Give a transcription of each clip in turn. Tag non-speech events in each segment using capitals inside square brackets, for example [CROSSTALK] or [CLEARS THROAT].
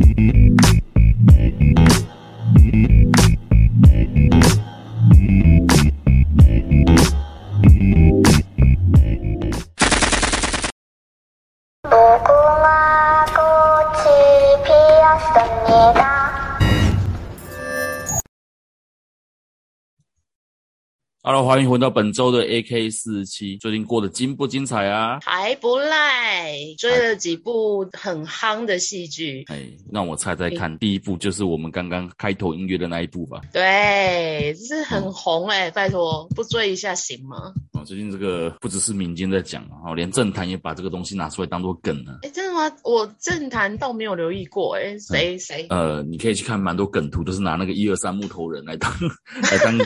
Mm-hmm. 欢迎回到本周的 AK 四十七。最近过得精不精彩啊？还不赖，追了几部很夯的戏剧。哎，让我猜猜看，第一部就是我们刚刚开头音乐的那一部吧？对，这是很红哎、欸，嗯、拜托不追一下行吗？哦，最近这个不只是民间在讲啊，连政坛也把这个东西拿出来当做梗了。哎，真的吗？我政坛倒没有留意过哎，谁谁？呃，你可以去看蛮多梗图，都是拿那个一二三木头人来当来当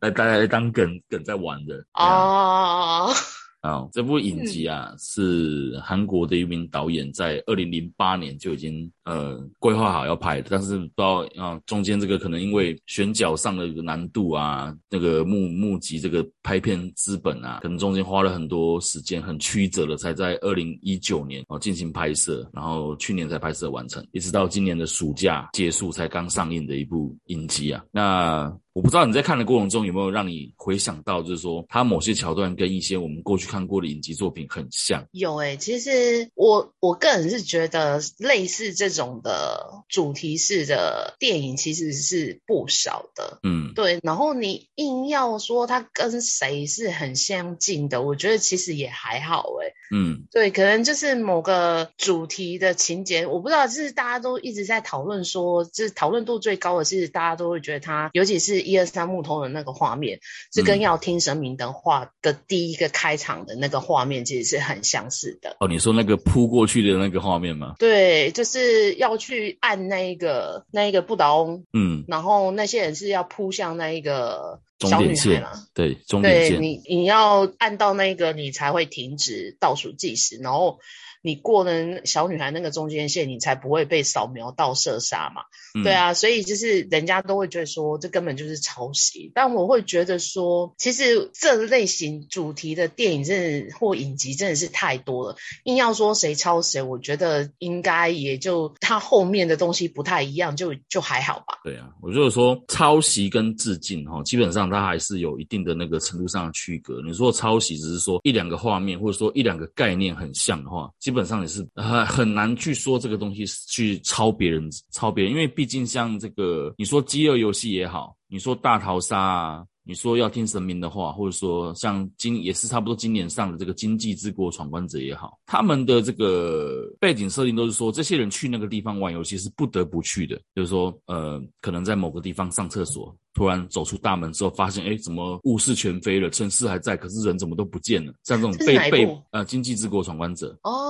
来大家来当。[LAUGHS] 当梗梗在玩的哦。[LAUGHS] 哦，这部影集啊，嗯、是韩国的一名导演在二零零八年就已经呃规划好要拍的，但是不知道啊、呃、中间这个可能因为选角上的难度啊，那个募募集这个拍片资本啊，可能中间花了很多时间，很曲折的才在二零一九年哦进行拍摄，然后去年才拍摄完成，一直到今年的暑假结束才刚上映的一部影集啊。那我不知道你在看的过程中有没有让你回想到，就是说它某些桥段跟一些我们过去看。过的影集作品很像，有诶、欸，其实我我个人是觉得类似这种的主题式的电影其实是不少的，嗯，对。然后你硬要说它跟谁是很相近的，我觉得其实也还好诶、欸，嗯，对，可能就是某个主题的情节，我不知道，就是大家都一直在讨论说，就是讨论度最高的其实大家都会觉得它，尤其是一二三木头的那个画面，是跟要听神明的话的第一个开场。的那个画面其实是很相似的哦。你说那个扑过去的那个画面吗？对，就是要去按那一个那一个不倒翁，嗯，然后那些人是要扑向那一个小女孩嘛？对，终点线。你你要按到那个，你才会停止倒数计时，然后。你过了小女孩那个中间线，你才不会被扫描到射杀嘛？嗯、对啊，所以就是人家都会觉得说，这根本就是抄袭。但我会觉得说，其实这类型主题的电影真的或影集真的是太多了。硬要说谁抄谁，我觉得应该也就它后面的东西不太一样，就就还好吧。对啊，我就是说抄袭跟致敬哈，基本上它还是有一定的那个程度上的区隔。你说抄袭只是说一两个画面，或者说一两个概念很像的话，基本。基本上也是很很难去说这个东西去抄别人，抄别人，因为毕竟像这个，你说饥饿游戏也好，你说大逃杀啊，你说要听神明的话，或者说像今也是差不多今年上的这个《经济之国闯关者》也好，他们的这个背景设定都是说，这些人去那个地方玩游戏是不得不去的，就是说，呃，可能在某个地方上厕所。突然走出大门之后，发现哎，怎么物是全非了？城市还在，可是人怎么都不见了？像这种被被呃，经济之国闯关者哦，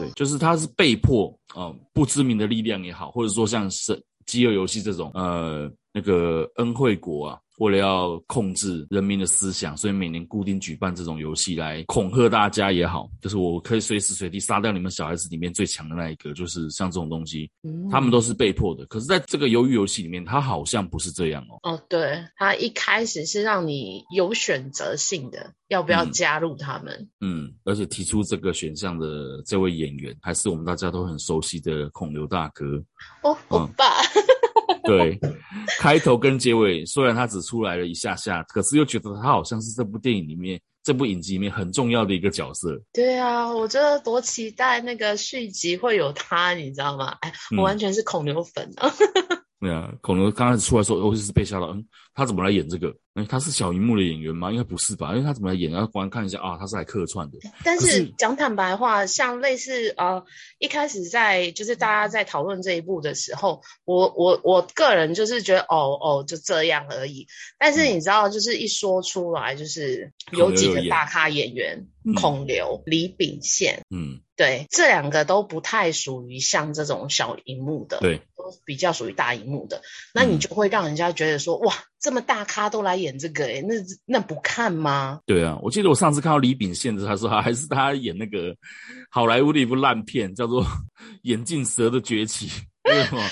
对，就是他是被迫啊、不知名的力量也好，或者说像是饥饿游戏这种呃，那个恩惠国啊。为了要控制人民的思想，所以每年固定举办这种游戏来恐吓大家也好，就是我可以随时随地杀掉你们小孩子里面最强的那一个，就是像这种东西，嗯、他们都是被迫的。可是，在这个鱿鱼游戏里面，它好像不是这样哦。哦，对，它一开始是让你有选择性的，要不要加入他们？嗯，嗯，而且提出这个选项的这位演员，还是我们大家都很熟悉的孔刘大哥。哦，欧巴。对，开头跟结尾虽然他只出来了一下下，可是又觉得他好像是这部电影里面、这部影集里面很重要的一个角色。对啊，我真的多期待那个续集会有他，你知道吗？哎，我完全是孔刘粉啊。嗯对啊，孔刘刚开始出来的时候，我就是被吓到，嗯，他怎么来演这个？哎，他是小荧幕的演员吗？应该不是吧？因为他怎么来演？然后观看一下啊，他是来客串的。但是讲坦白话，像类似呃，一开始在就是大家在讨论这一部的时候，我我我个人就是觉得哦哦就这样而已。但是你知道，就是一说出来，就是有几个大咖演员，孔刘、李秉宪，嗯。对，这两个都不太属于像这种小荧幕的，对，都比较属于大荧幕的。那你就会让人家觉得说，嗯、哇，这么大咖都来演这个，哎，那那不看吗？对啊，我记得我上次看到李秉宪的，他说他还是他演那个好莱坞的一部烂片，叫做《眼镜蛇的崛起》，[LAUGHS] 为什么？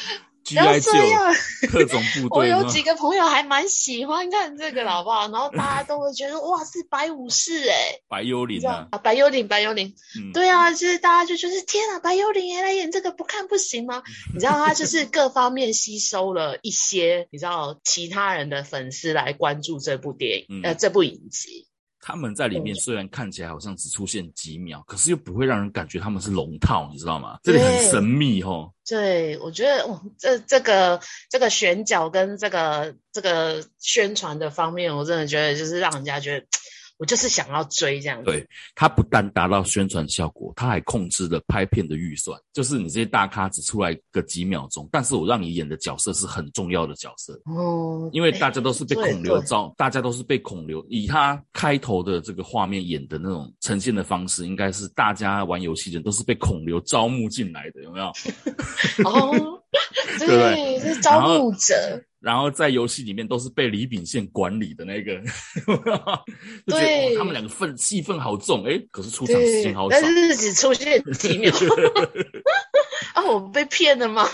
GI 救特种部队。我有几个朋友还蛮喜欢看这个，好不好？然后大家都会觉得哇，是白武士哎，白幽灵啊，白幽灵，白幽灵，嗯、对啊，就是大家就觉得天啊，白幽灵也来演这个，不看不行吗？你知道他就是各方面吸收了一些，你知道其他人的粉丝来关注这部电影，嗯、呃，这部影集。他们在里面虽然看起来好像只出现几秒，可是又不会让人感觉他们是龙套，你知道吗？这里很神秘哦。对，我觉得哦，这这个这个选角跟这个这个宣传的方面，我真的觉得就是让人家觉得。我就是想要追这样子。对，他不但达到宣传效果，他还控制了拍片的预算。就是你这些大咖只出来个几秒钟，但是我让你演的角色是很重要的角色。哦。因为大家都是被孔刘招，大家都是被孔刘以他开头的这个画面演的那种呈现的方式，应该是大家玩游戏的人都是被孔刘招募进来的，有没有？[LAUGHS] 哦，[LAUGHS] 对，对是招募者。然后在游戏里面都是被李秉宪管理的那个，[LAUGHS] 就觉得他们两个份戏份好重，哎，可是出场时间好少，但是只出现几秒。[LAUGHS] 啊，我被骗了吗？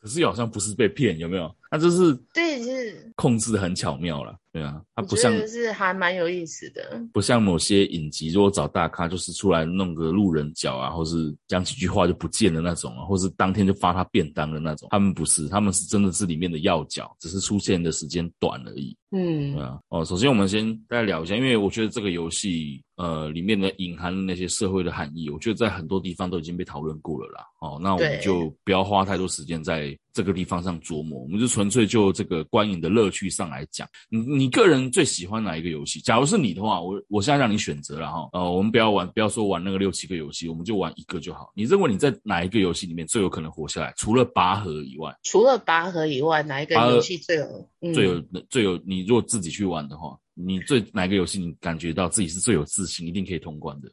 可是好像不是被骗，有没有？那就是对，是控制的很巧妙了。对啊，他不像是还蛮有意思的，不像某些影集，如果找大咖就是出来弄个路人角啊，或是讲几句话就不见的那种啊，或是当天就发他便当的那种，他们不是，他们是真的是里面的要角，只是出现的时间短而已。嗯，对啊。哦，首先我们先大家聊一下，因为我觉得这个游戏呃里面的隐含的那些社会的含义，我觉得在很多地方都已经被讨论过了啦。哦，那我们就不要花太多时间在这个地方上琢磨，我们就纯粹就这个观影的乐趣上来讲，你你个人最喜欢哪一个游戏？假如是你的话，我我现在让你选择了哈，呃，我们不要玩，不要说玩那个六七个游戏，我们就玩一个就好。你认为你在哪一个游戏里面最有可能活下来？除了拔河以外，除了拔河以外，哪一个游戏最有、嗯、最有最有？你如果自己去玩的话。你最哪个游戏？你感觉到自己是最有自信，一定可以通关的？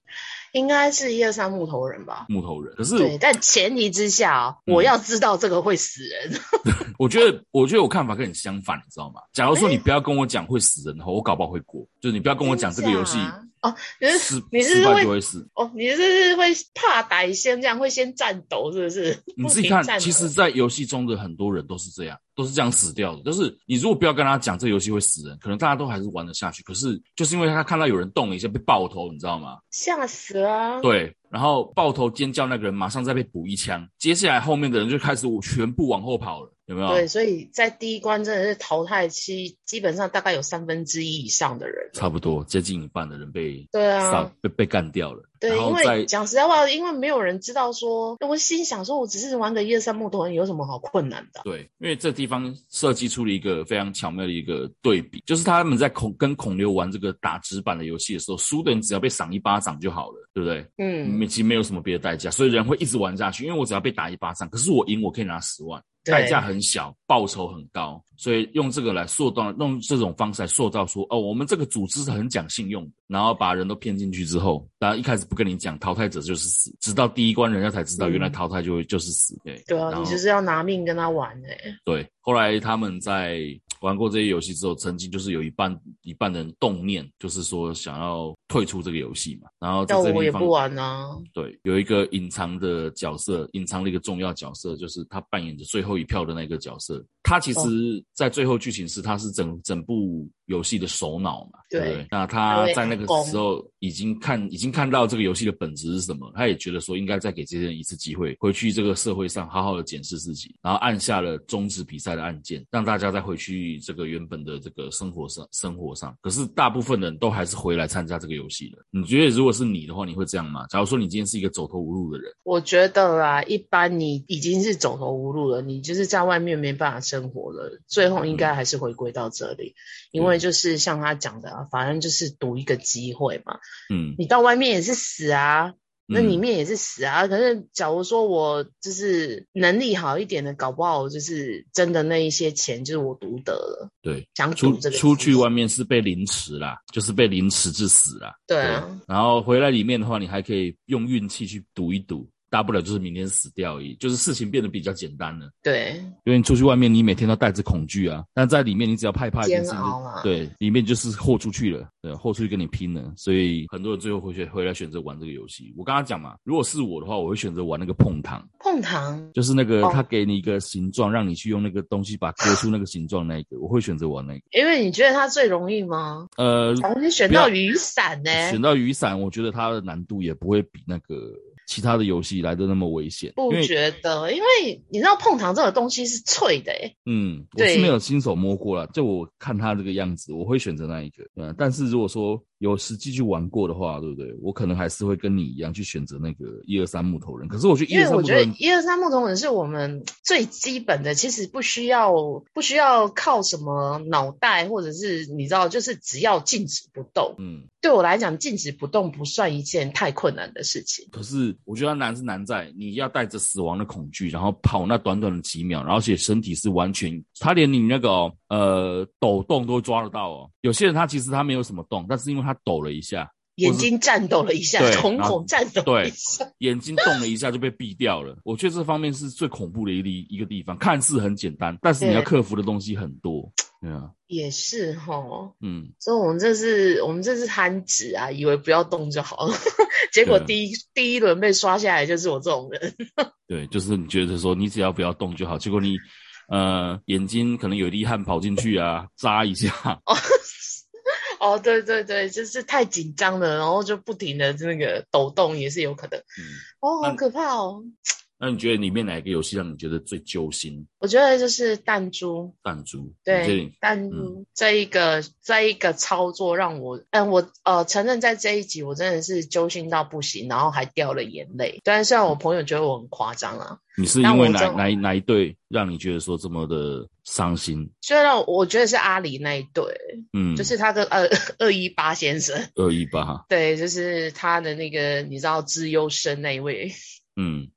应该是一二三木头人吧。木头人，可是对，但前提之下，我要知道这个会死人。[LAUGHS] 我觉得，我觉得我看法跟你相反，你知道吗？假如说你不要跟我讲会死人的话，我搞不好会过。就是你不要跟我讲这个游戏。哦，你是死你是会，会死哦，你是是会怕歹先这样会先颤抖，是不是？[LAUGHS] 你自己看，其实，在游戏中的很多人都是这样，都是这样死掉的。就是你如果不要跟他讲这游戏会死人，可能大家都还是玩得下去。可是就是因为他看到有人动了一下被爆头，你知道吗？吓死了。对，然后抱头尖叫那个人马上再被补一枪，接下来后面的人就开始全部往后跑了。有没有？对，所以在第一关真的是淘汰期，基本上大概有三分之一以上的人，差不多接近一半的人被对啊被被干掉了。对，因为讲实在话，因为没有人知道说，我心想说，我只是玩个一二三木头人，有什么好困难的？对，因为这地方设计出了一个非常巧妙的一个对比，就是他们在孔跟孔刘玩这个打纸板的游戏的时候，输的人只要被赏一巴掌就好了，对不对？嗯，其实没有什么别的代价，所以人会一直玩下去，因为我只要被打一巴掌，可是我赢，我可以拿十万。代价很小，报酬很高，所以用这个来塑造，用这种方式来塑造说，哦，我们这个组织是很讲信用，然后把人都骗进去之后，大家一开始不跟你讲，淘汰者就是死，直到第一关人家才知道，原来淘汰就会就是死，对。对啊，你就是要拿命跟他玩哎。对，后来他们在。玩过这些游戏之后，曾经就是有一半一半的人动念，就是说想要退出这个游戏嘛。然后在这也不玩啊。对，有一个隐藏的角色，隐藏的一个重要角色，就是他扮演着最后一票的那个角色。他其实，在最后剧情是他是整整部游戏的首脑嘛。对，对。那他在那个时候已经看已经看到这个游戏的本质是什么，他也觉得说应该再给这些人一次机会，回去这个社会上好好的检视自己，然后按下了终止比赛的按键，让大家再回去这个原本的这个生活上生活上。可是大部分人都还是回来参加这个游戏了。你觉得如果是你的话，你会这样吗？假如说你今天是一个走投无路的人，我觉得啦，一般你已经是走投无路了，你就是在外面没办法生活了，最后应该还是回归到这里，嗯、因为就是像他讲的啊，反正就是赌一个机会嘛。嗯，你到外面也是死啊，那里面也是死啊。嗯、可是假如说我就是能力好一点的，搞不好就是真的那一些钱就是我独得了。对，想出出去外面是被凌迟啦，就是被凌迟致死啦。对啊对，然后回来里面的话，你还可以用运气去赌一赌。大不了就是明天死掉而已，就是事情变得比较简单了。对，因为你出去外面，你每天都带着恐惧啊。但在里面，你只要害怕一件事情，对，里面就是豁出去了，对，豁出去跟你拼了。所以很多人最后回去回来选择玩这个游戏。我刚刚讲嘛，如果是我的话，我会选择玩那个碰糖。碰碰糖就是那个他给你一个形状，让你去用那个东西把它割出那个形状那个，我会选择玩那个。因为你觉得它最容易吗？呃，你选到雨伞呢？选到雨伞，我觉得它的难度也不会比那个。其他的游戏来的那么危险？不觉得，因为，你知道碰糖这个东西是脆的诶。嗯，我是没有亲手摸过了，就我看他这个样子，我会选择那一个。嗯，但是如果说有实际去玩过的话，对不对？我可能还是会跟你一样去选择那个一二三木头人。可是我觉得，因为我觉得一二三木头人是我们最基本的，其实不需要不需要靠什么脑袋，或者是你知道，就是只要静止不动。嗯，对我来讲，静止不动不算一件太困难的事情。可是。我觉得难是难在你要带着死亡的恐惧，然后跑那短短的几秒，然后且身体是完全，他连你那个、哦、呃抖动都抓得到哦。有些人他其实他没有什么动，但是因为他抖了一下，眼睛颤抖了一下，瞳孔颤抖了一下，对，眼睛动了一下就被毙掉了。我觉得这方面是最恐怖的一地一个地方，看似很简单，但是你要克服的东西很多。对啊，也是哈，嗯，所以我们这是我们这是贪执啊，以为不要动就好了，[LAUGHS] 结果第一、啊、第一轮被刷下来就是我这种人。[LAUGHS] 对，就是你觉得说你只要不要动就好，结果你呃眼睛可能有一滴汗跑进去啊，[LAUGHS] 扎一下。哦，[LAUGHS] 哦，对对对，就是太紧张了，然后就不停的那个抖动也是有可能。嗯，哦，好可怕哦。那你觉得里面哪一个游戏让你觉得最揪心？我觉得就是弹珠。弹珠，对，弹珠、嗯、这一个这一个操作让我，嗯，我呃承认在这一集我真的是揪心到不行，然后还掉了眼泪。虽然虽然我朋友觉得我很夸张啊，你是因为哪哪一哪一队让你觉得说这么的伤心？虽然我觉得是阿里那一队，嗯，就是他的二 [LAUGHS] 二一八先生，二一八，对，就是他的那个你知道资优生那一位。嗯，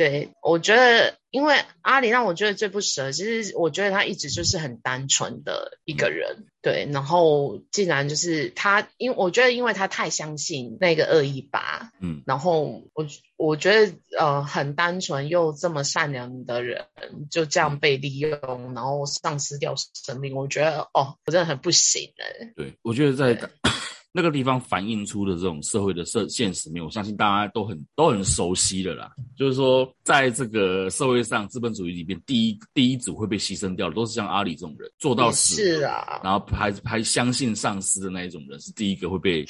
对，我觉得，因为阿里让我觉得最不舍，其实我觉得他一直就是很单纯的一个人，嗯、对，然后竟然就是他，因为我觉得，因为他太相信那个二一八，嗯，然后我我觉得，呃，很单纯又这么善良的人，就这样被利用，然后丧失掉生命，我觉得，哦，我真的很不行哎。对，我觉得在。那个地方反映出的这种社会的社现实面，我相信大家都很都很熟悉的啦。就是说，在这个社会上，资本主义里面，第一第一组会被牺牲掉的，都是像阿里这种人，做到死，是啊，然后还还相信上司的那一种人，是第一个会被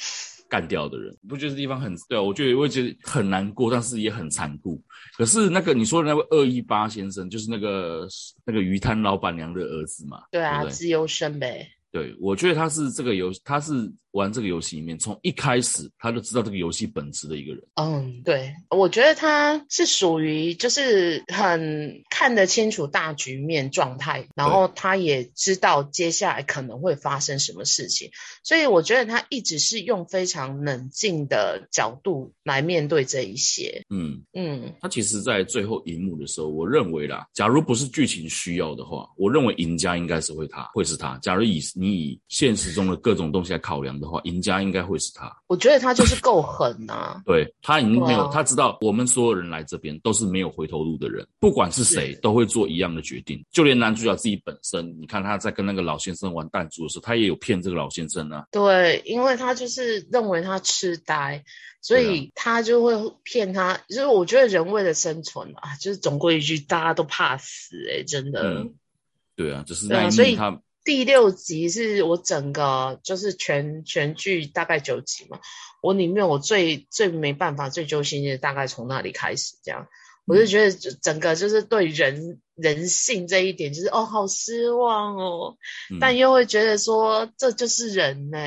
干掉的人。不觉得这地方很对啊？我觉得我也觉得很难过，但是也很残酷。可是那个你说的那位二一八先生，就是那个那个鱼摊老板娘的儿子嘛？对啊，资优生呗。对，我觉得他是这个游戏，他是玩这个游戏里面从一开始他就知道这个游戏本质的一个人。嗯，对，我觉得他是属于就是很看得清楚大局面状态，然后他也知道接下来可能会发生什么事情，所以我觉得他一直是用非常冷静的角度来面对这一些。嗯嗯，他其实，在最后一幕的时候，我认为啦，假如不是剧情需要的话，我认为赢家应该是会他，会是他。假如以你以现实中的各种东西来考量的话，赢家应该会是他。我觉得他就是够狠呐、啊。[LAUGHS] 对，他已经没有，他知道我们所有人来这边都是没有回头路的人，不管是谁都会做一样的决定。就连男主角自己本身，你看他在跟那个老先生玩弹珠的时候，他也有骗这个老先生啊。对，因为他就是认为他痴呆，所以他就会骗他。就是我觉得人为了生存啊，就是总归一句，大家都怕死哎、欸，真的。嗯、对啊，只是那一幕他。第六集是我整个就是全全剧大概九集嘛，我里面我最最没办法最揪心的大概从那里开始，这样我就觉得整个就是对人人性这一点就是哦好失望哦，嗯、但又会觉得说这就是人呢。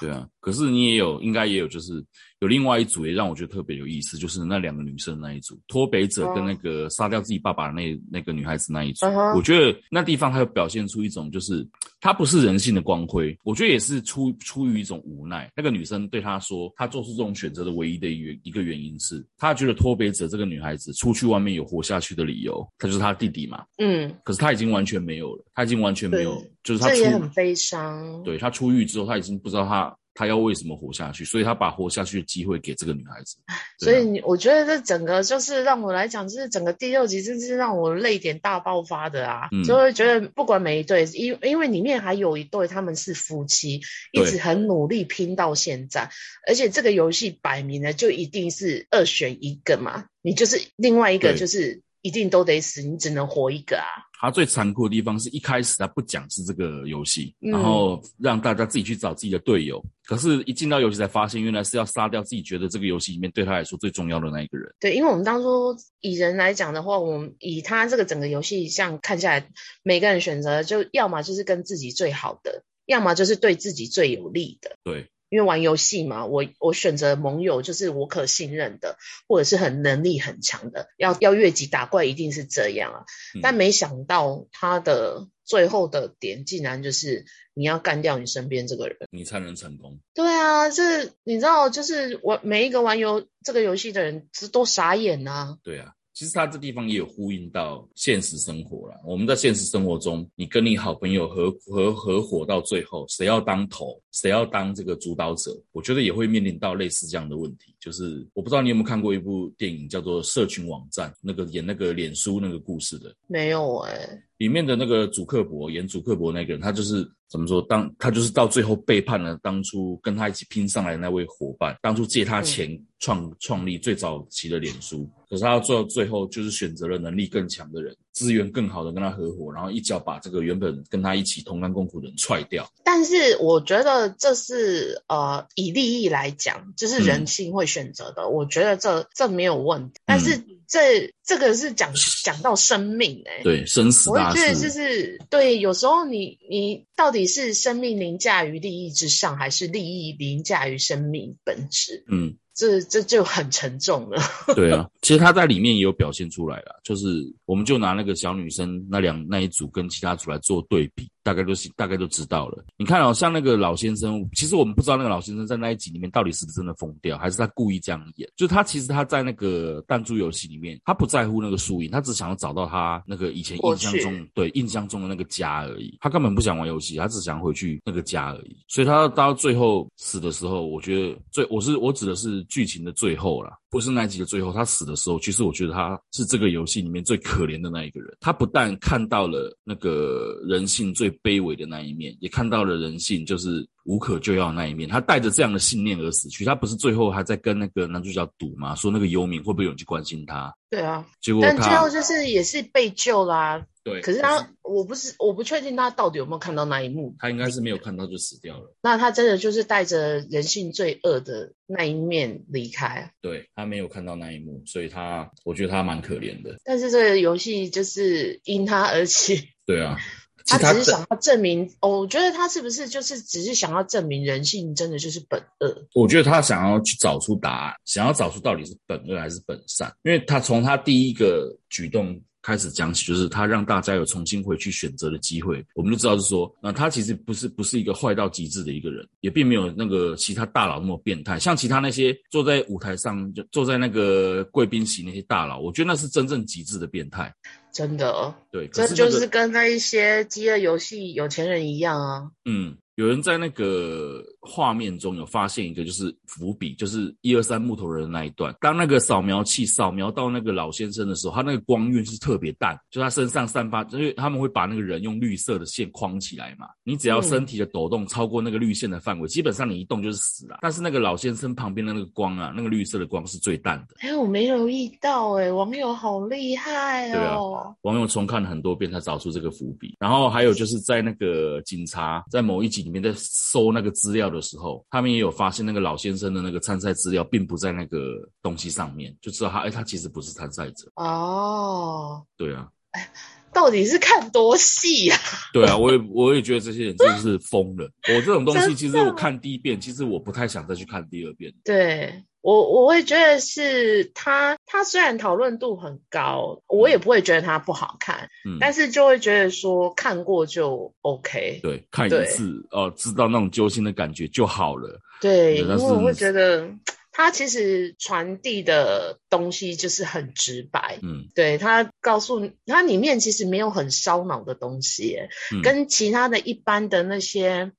对啊，可是你也有应该也有就是。有另外一组也让我觉得特别有意思，就是那两个女生那一组，脱北者跟那个杀掉自己爸爸的那那个女孩子那一组，uh. 我觉得那地方还有表现出一种，就是她不是人性的光辉，我觉得也是出出于一种无奈。那个女生对她说，她做出这种选择的唯一的原一个原因是，她觉得脱北者这个女孩子出去外面有活下去的理由，她就是她弟弟嘛，嗯，可是她已经完全没有了，她已经完全没有，对就是她出这也很悲伤，对她出狱之后，她已经不知道她。他要为什么活下去，所以他把活下去的机会给这个女孩子。啊、所以你我觉得这整个就是让我来讲，就是整个第六集真是让我泪点大爆发的啊！嗯、就会觉得不管每一对，因因为里面还有一对他们是夫妻，一直很努力拼到现在，而且这个游戏摆明了就一定是二选一个嘛，你就是另外一个就是。一定都得死，你只能活一个啊！他最残酷的地方是一开始他不讲是这个游戏，嗯、然后让大家自己去找自己的队友。可是，一进到游戏才发现，原来是要杀掉自己觉得这个游戏里面对他来说最重要的那一个人。对，因为我们当初以人来讲的话，我们以他这个整个游戏像看下来，每个人选择就要么就是跟自己最好的，要么就是对自己最有利的。对。因为玩游戏嘛，我我选择盟友就是我可信任的，或者是很能力很强的，要要越级打怪一定是这样啊。嗯、但没想到他的最后的点竟然就是你要干掉你身边这个人，你才能成功。对啊，这你知道，就是玩每一个玩游这个游戏的人，都傻眼啊。对啊。其实他这地方也有呼应到现实生活了。我们在现实生活中，你跟你好朋友合合合伙到最后，谁要当头，谁要当这个主导者，我觉得也会面临到类似这样的问题。就是我不知道你有没有看过一部电影，叫做《社群网站》，那个演那个脸书那个故事的。没有哎、欸。里面的那个祖克伯演祖克伯那个人，他就是怎么说？当他就是到最后背叛了当初跟他一起拼上来的那位伙伴，当初借他钱创创立最早期的脸书，可是他到最后最后就是选择了能力更强的人，资源更好的跟他合伙，然后一脚把这个原本跟他一起同甘共苦的人踹掉。但是我觉得这是呃以利益来讲，这、就是人性会选择的，嗯、我觉得这这没有问题。但是。嗯这这个是讲讲到生命哎、欸，对，生死大事。我觉得就是对，有时候你你到底是生命凌驾于利益之上，还是利益凌驾于生命本质？嗯。这这就很沉重了。[LAUGHS] 对啊，其实他在里面也有表现出来了，就是我们就拿那个小女生那两那一组跟其他组来做对比，大概都是大概都知道了。你看哦，像那个老先生，其实我们不知道那个老先生在那一集里面到底是不是真的疯掉，还是他故意这样演。就他其实他在那个弹珠游戏里面，他不在乎那个输赢，他只想要找到他那个以前印象中对印象中的那个家而已。他根本不想玩游戏，他只想回去那个家而已。所以他到最后死的时候，我觉得最我是我指的是。剧情的最后啦，不是那集的最后，他死的时候，其实我觉得他是这个游戏里面最可怜的那一个人。他不但看到了那个人性最卑微的那一面，也看到了人性就是无可救药的那一面。他带着这样的信念而死去。他不是最后还在跟那个男主角赌吗？说那个游民会不会有人去关心他？对啊，结果他但最后就是也是被救啦、啊。对，可是他，是我不是，我不确定他到底有没有看到那一幕。他应该是没有看到就死掉了。那他真的就是带着人性最恶的那一面离开。对，他没有看到那一幕，所以他，我觉得他蛮可怜的。但是这个游戏就是因他而起。[LAUGHS] 对啊，他只是想要证明。哦，我觉得他是不是就是只是想要证明人性真的就是本恶？我觉得他想要去找出答案，想要找出到底是本恶还是本善，因为他从他第一个举动。开始讲起，就是他让大家有重新回去选择的机会，我们就知道是说，那他其实不是不是一个坏到极致的一个人，也并没有那个其他大佬那么变态。像其他那些坐在舞台上就坐在那个贵宾席那些大佬，我觉得那是真正极致的变态。真的，对，这就是跟那一些饥饿游戏有钱人一样啊。嗯。有人在那个画面中有发现一个，就是伏笔，就是一二三木头人的那一段。当那个扫描器扫描到那个老先生的时候，他那个光晕是特别淡，就他身上散发，因为他们会把那个人用绿色的线框起来嘛。你只要身体的抖动超过那个绿线的范围，嗯、基本上你一动就是死了。但是那个老先生旁边的那个光啊，那个绿色的光是最淡的。哎，我没留意到、欸，哎，网友好厉害哦。对啊，网友重看了很多遍才找出这个伏笔。然后还有就是在那个警察在某一集。里面在搜那个资料的时候，他们也有发现那个老先生的那个参赛资料并不在那个东西上面，就知道他哎，他其实不是参赛者哦。对啊，哎，[LAUGHS] 到底是看多细呀？对啊，我也我也觉得这些人真的是疯了。我这种东西其实我看第一遍，其实我不太想再去看第二遍。对。我我会觉得是他，他虽然讨论度很高，我也不会觉得他不好看，嗯，但是就会觉得说看过就 OK，对，看一次哦、呃，知道那种揪心的感觉就好了。对，因为我会觉得他其实传递的东西就是很直白，嗯，对，他告诉你，他里面其实没有很烧脑的东西，嗯，跟其他的一般的那些。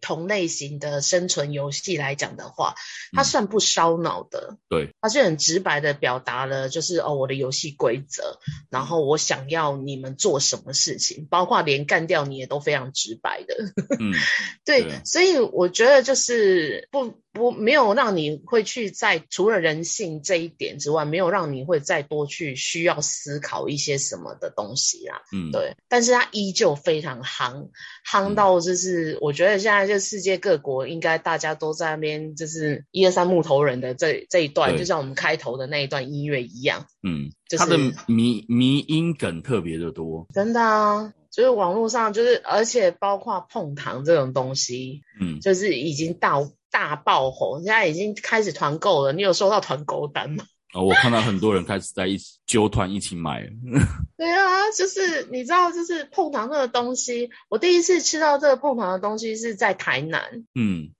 同类型的生存游戏来讲的话，它算不烧脑的。嗯、对，它是很直白的表达了，就是哦，我的游戏规则，然后我想要你们做什么事情，包括连干掉你也都非常直白的。嗯，[LAUGHS] 对，对，所以我觉得就是不不没有让你会去在除了人性这一点之外，没有让你会再多去需要思考一些什么的东西啦。嗯，对，但是它依旧非常夯，夯到就是、嗯、我觉得现在。就世界各国应该大家都在那边，就是一二三木头人的这这一段，就像我们开头的那一段音乐一样。嗯，就的迷迷音梗特别的多，真的啊，就是网络上就是，而且包括碰糖这种东西，嗯，就是已经大大爆红，现在已经开始团购了。你有收到团购单吗？哦，我看到很多人开始在一起揪团一起买。[LAUGHS] 对啊，就是你知道，就是碰糖这个东西，我第一次吃到这个碰糖的东西是在台南，嗯，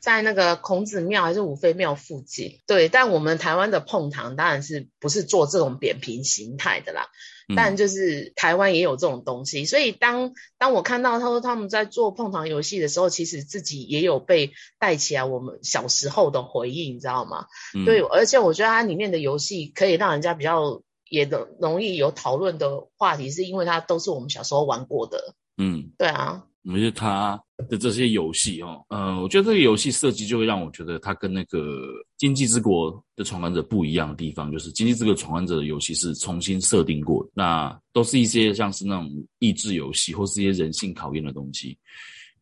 在那个孔子庙还是五妃庙附近。对，但我们台湾的碰糖当然是不是做这种扁平形态的啦。但就是台湾也有这种东西，所以当当我看到他说他们在做碰糖游戏的时候，其实自己也有被带起来我们小时候的回忆，你知道吗？嗯、对，而且我觉得它里面的游戏可以让人家比较也容容易有讨论的话题，是因为它都是我们小时候玩过的。嗯，对啊。我觉得他的这些游戏哦，呃，我觉得这个游戏设计就会让我觉得它跟那个《经济之国的闯关者》不一样的地方，就是《经济之国闯关者》的游戏是重新设定过，那都是一些像是那种益智游戏或是一些人性考验的东西。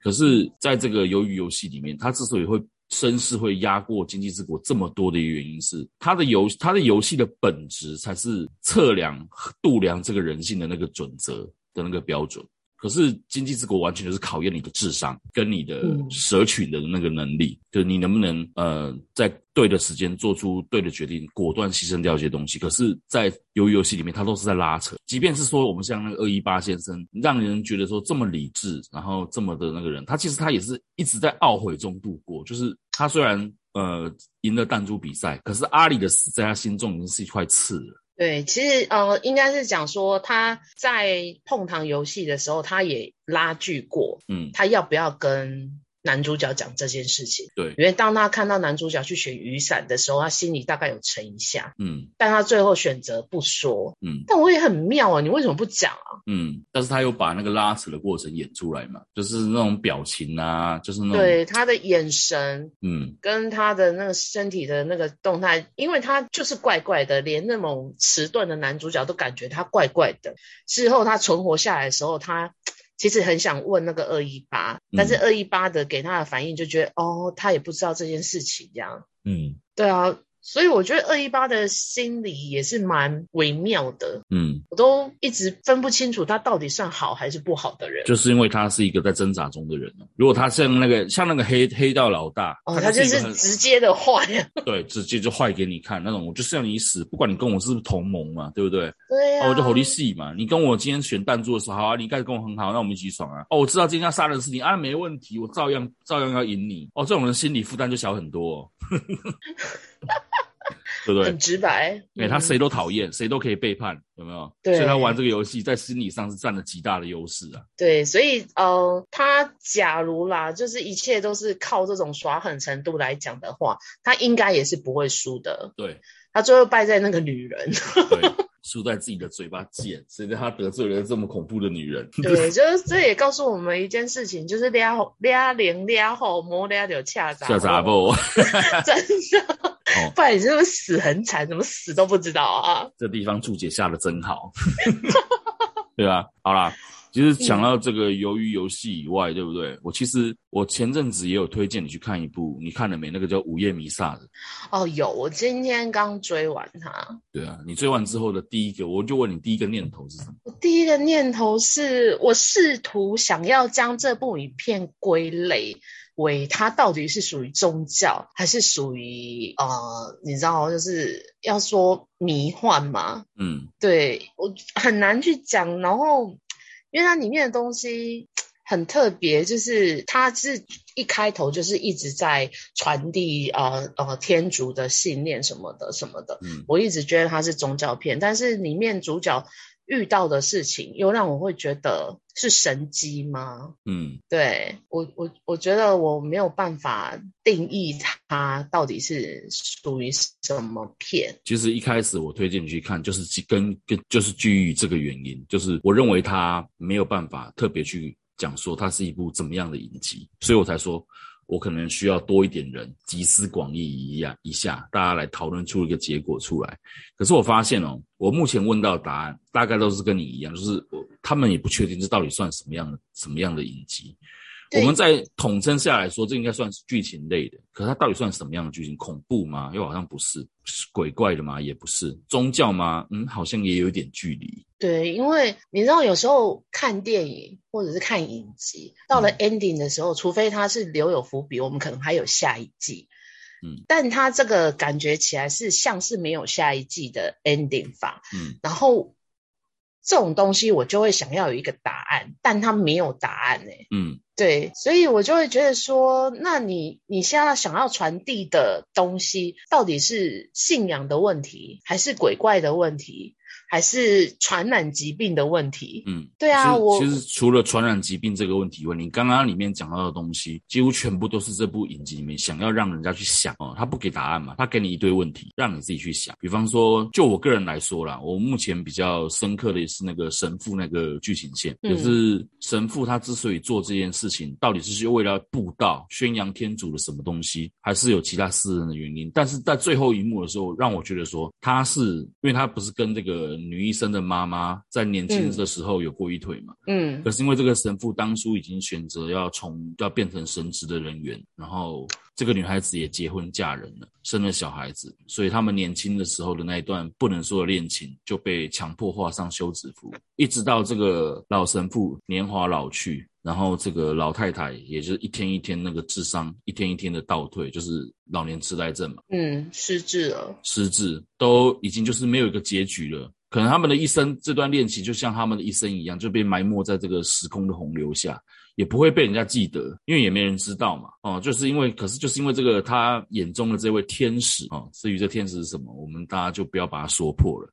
可是，在这个鱿鱼游戏里面，它之所以会声势会压过《经济之国》这么多的一个原因是，它的游它的游戏的本质才是测量度量这个人性的那个准则的那个标准。可是经济之国完全就是考验你的智商跟你的舍取的那个能力，嗯、就是你能不能呃在对的时间做出对的决定，果断牺牲掉一些东西。可是，在鱿鱼游戏里面，它都是在拉扯。即便是说我们像那个二一八先生，让人觉得说这么理智，然后这么的那个人，他其实他也是一直在懊悔中度过。就是他虽然呃赢了弹珠比赛，可是阿里的死在他心中已经是一块刺了。对，其实呃，应该是讲说他在碰糖游戏的时候，他也拉锯过，嗯，他要不要跟男主角讲这件事情，对，因为当他看到男主角去选雨伞的时候，他心里大概有沉一下，嗯，但他最后选择不说，嗯，但我也很妙啊，你为什么不讲啊？嗯，但是他又把那个拉扯的过程演出来嘛，就是那种表情啊，就是那种对他的眼神，嗯，跟他的那个身体的那个动态，因为他就是怪怪的，连那种迟钝的男主角都感觉他怪怪的。之后他存活下来的时候，他。其实很想问那个二一八，但是二一八的给他的反应就觉得，嗯、哦，他也不知道这件事情这样。嗯，对啊。所以我觉得二一八的心理也是蛮微妙的，嗯，我都一直分不清楚他到底算好还是不好的人，就是因为他是一个在挣扎中的人。如果他像那个像那个黑黑道老大，哦，他就是直接的坏，[LAUGHS] 对，直接就坏给你看那种，我就是要你死，不管你跟我是不是同盟嘛，对不对？对啊，哦，我就好利戏嘛，你跟我今天选弹珠的时候，好啊，你开始跟我很好，那我们一起爽啊。哦，我知道今天要杀人的事情啊，没问题，我照样照样要赢你。哦，这种人心理负担就小很多哦。[LAUGHS] 对不对？很直白，哎、欸，他谁都讨厌，谁、嗯、都可以背叛，有没有？对，所以他玩这个游戏，在心理上是占了极大的优势啊。对，所以呃，他假如啦，就是一切都是靠这种耍狠程度来讲的话，他应该也是不会输的。对，他最后败在那个女人。对。[LAUGHS] 输在自己的嘴巴贱，谁让他得罪了这么恐怖的女人？对，就是这也告诉我们一件事情，就是俩俩零俩后摸俩就恰杂，恰杂不？[LAUGHS] 真的，哦、不然你是不是死很惨？怎么死都不知道啊？这地方注解下的真好，[LAUGHS] 对吧？好啦。其实讲到这个鱿鱼游戏以外，嗯、对不对？我其实我前阵子也有推荐你去看一部，你看了没？那个叫《午夜弥撒》的。哦，有，我今天刚追完它。对啊，你追完之后的第一个，我就问你第一个念头是什么？我第一个念头是我试图想要将这部影片归类为它到底是属于宗教，还是属于呃，你知道，就是要说迷幻嘛？嗯，对，我很难去讲，然后。因为它里面的东西很特别，就是它是一开头就是一直在传递呃呃天主的信念什么的什么的。嗯，我一直觉得它是宗教片，但是里面主角遇到的事情又让我会觉得是神机吗？嗯，对，我我我觉得我没有办法定义它到底是属于什么片。其实一开始我推荐你去看，就是跟跟就是基于这个原因，就是我认为它没有办法特别去讲说它是一部怎么样的影集，所以我才说。我可能需要多一点人集思广益一下，一下大家来讨论出一个结果出来。可是我发现哦，我目前问到的答案大概都是跟你一样，就是我他们也不确定这到底算什么样的什么样的影集。我们在统称下来说，这应该算是剧情类的。可是它到底算什么样的剧情？恐怖吗？又好像不是。是鬼怪的吗？也不是。宗教吗？嗯，好像也有点距离。对，因为你知道，有时候看电影或者是看影集，到了 ending 的时候，嗯、除非它是留有伏笔，我们可能还有下一季。嗯，但它这个感觉起来是像是没有下一季的 ending 法。嗯，然后。这种东西我就会想要有一个答案，但它没有答案哎、欸。嗯，对，所以我就会觉得说，那你你现在想要传递的东西，到底是信仰的问题，还是鬼怪的问题？还是传染疾病的问题。嗯，对啊，其实我其实除了传染疾病这个问题以外，你刚刚里面讲到的东西，几乎全部都是这部影集里面想要让人家去想哦。他不给答案嘛，他给你一堆问题，让你自己去想。比方说，就我个人来说啦，我目前比较深刻的也是那个神父那个剧情线，就、嗯、是神父他之所以做这件事情，到底是为了布道、宣扬天主的什么东西，还是有其他私人的原因？但是在最后一幕的时候，让我觉得说他是，因为他不是跟这个。女医生的妈妈在年轻的时候有过一腿嘛？嗯，可是因为这个神父当初已经选择要从要变成神职的人员，然后这个女孩子也结婚嫁人了，生了小孩子，所以他们年轻的时候的那一段不能说的恋情就被强迫画上休止符，一直到这个老神父年华老去。然后这个老太太也就是一天一天那个智商一天一天的倒退，就是老年痴呆症嘛。嗯，失智了，失智都已经就是没有一个结局了。可能他们的一生这段恋情就像他们的一生一样，就被埋没在这个时空的洪流下，也不会被人家记得，因为也没人知道嘛。哦，就是因为，可是就是因为这个他眼中的这位天使哦，至于这天使是什么，我们大家就不要把它说破了。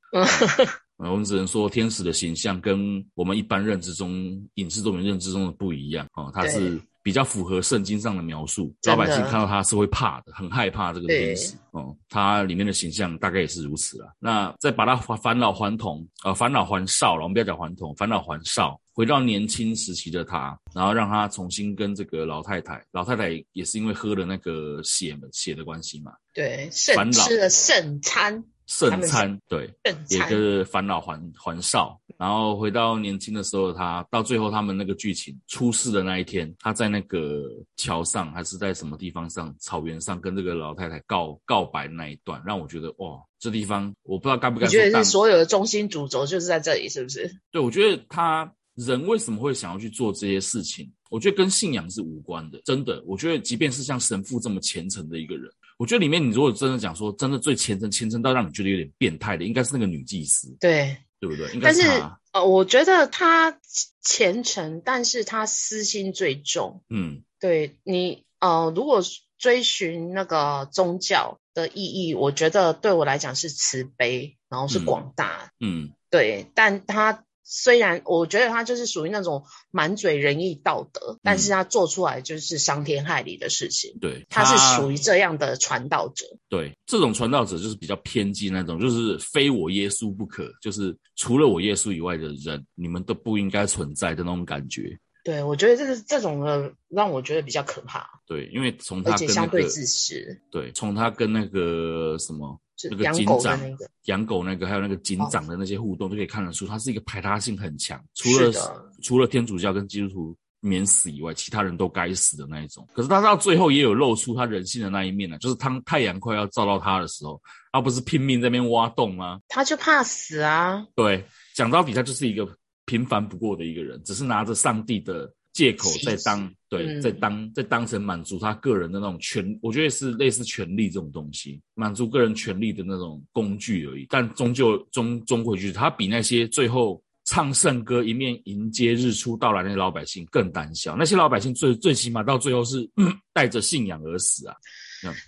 我们只能说，天使的形象跟我们一般认知中影视作品认知中的不一样哦，它是比较符合圣经上的描述，老百姓看到他是会怕的，很害怕这个天使哦。他里面的形象大概也是如此了。那再把他返老还童，呃，返老还少了，我们不要讲还童，返老还少，回到年轻时期的他，然后让他重新跟这个老太太，老太太也是因为喝了那个血血的关系嘛，对，圣吃了圣餐。圣餐对，也就是返老还还少，然后回到年轻的时候，他到最后他们那个剧情出事的那一天，他在那个桥上还是在什么地方上草原上跟这个老太太告告白那一段，让我觉得哇，这地方我不知道该不该。你觉得是所有的中心主轴就是在这里，是不是？对，我觉得他人为什么会想要去做这些事情？我觉得跟信仰是无关的，真的。我觉得即便是像神父这么虔诚的一个人。我觉得里面，你如果真的讲说，真的最虔诚、虔诚到让你觉得有点变态的，应该是那个女祭司，对对不对？应该是她。但是呃，我觉得她虔诚，但是她私心最重。嗯，对你呃，如果追寻那个宗教的意义，我觉得对我来讲是慈悲，然后是广大。嗯，嗯对，但她。虽然我觉得他就是属于那种满嘴仁义道德，嗯，但是他做出来就是伤天害理的事情。对，他，他是属于这样的传道者。对，这种传道者就是比较偏激那种，就是非我耶稣不可，就是除了我耶稣以外的人，你们都不应该存在的那种感觉。对，我觉得这个这种的让我觉得比较可怕。对，因为从他跟那个，而且相对自私。对，从他跟那个什么。那个警长，养狗那个，还有那个警长的那些互动，都可以看得出，他是一个排他性很强。除了除了天主教跟基督徒免死以外，其他人都该死的那一种。可是他到最后也有露出他人性的那一面呢，就是当太阳快要照到他的时候，他不是拼命在那边挖洞吗？他就怕死啊。对，讲到底，他就是一个平凡不过的一个人，只是拿着上帝的。借口在当对，嗯、在当在当成满足他个人的那种权，我觉得是类似权利这种东西，满足个人权利的那种工具而已。但终究终终回去，他比那些最后唱圣歌一面迎接日出到来那些老百姓更胆小。那些老百姓最最起码到最后是 [CLEARS THROAT] 带着信仰而死啊。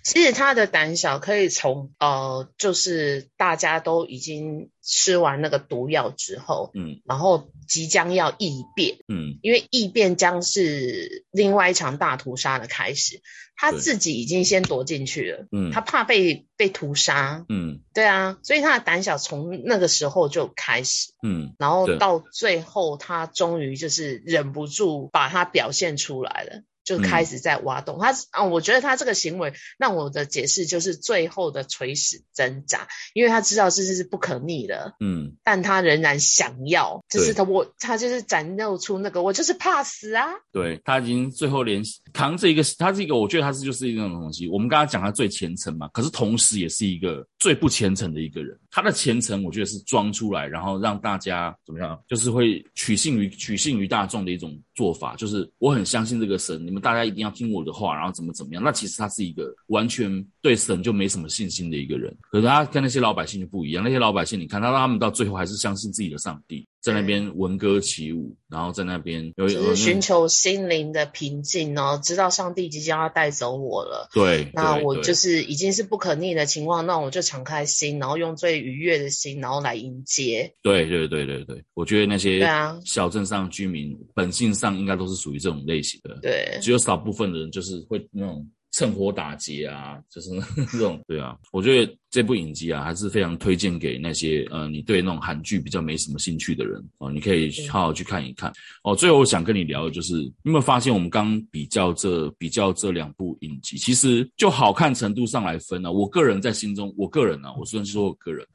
其实他的胆小可以从呃，就是大家都已经吃完那个毒药之后，嗯，然后即将要异变，嗯，因为异变将是另外一场大屠杀的开始，他自己已经先躲进去了，嗯，他怕被被屠杀，嗯，对啊，所以他的胆小从那个时候就开始，嗯，然后到最后他终于就是忍不住把他表现出来了。就开始在挖洞，嗯、他啊，我觉得他这个行为让我的解释就是最后的垂死挣扎，因为他知道这是不可逆的，嗯，但他仍然想要，就是他我他就是展露出那个我就是怕死啊，对，他已经最后连扛着一个，他是一个，我觉得他是就是一种东西。我们刚刚讲他最虔诚嘛，可是同时也是一个最不虔诚的一个人。他的虔诚，我觉得是装出来，然后让大家怎么样，就是会取信于取信于大众的一种做法，就是我很相信这个神，你们大家一定要听我的话，然后怎么怎么样。那其实他是一个完全对神就没什么信心的一个人。可是他跟那些老百姓就不一样，那些老百姓，你看他他们到最后还是相信自己的上帝。在那边闻歌起舞，然后在那边有就是寻求心灵的平静哦，知道上帝即将要带走我了。对，那我就是已经是不可逆的情况，那我就敞开心，然后用最愉悦的心，然后来迎接。对对对对对，我觉得那些小镇上居民本性上应该都是属于这种类型的。对，只有少部分的人就是会那种。趁火打劫啊，[LAUGHS] 就是那种对啊，我觉得这部影集啊还是非常推荐给那些呃，你对那种韩剧比较没什么兴趣的人哦，你可以好好去看一看哦。最后我想跟你聊的就是，你有没有发现我们刚比较这比较这两部影集，其实就好看程度上来分呢、啊，我个人在心中，我个人呢、啊，我虽然说我个人，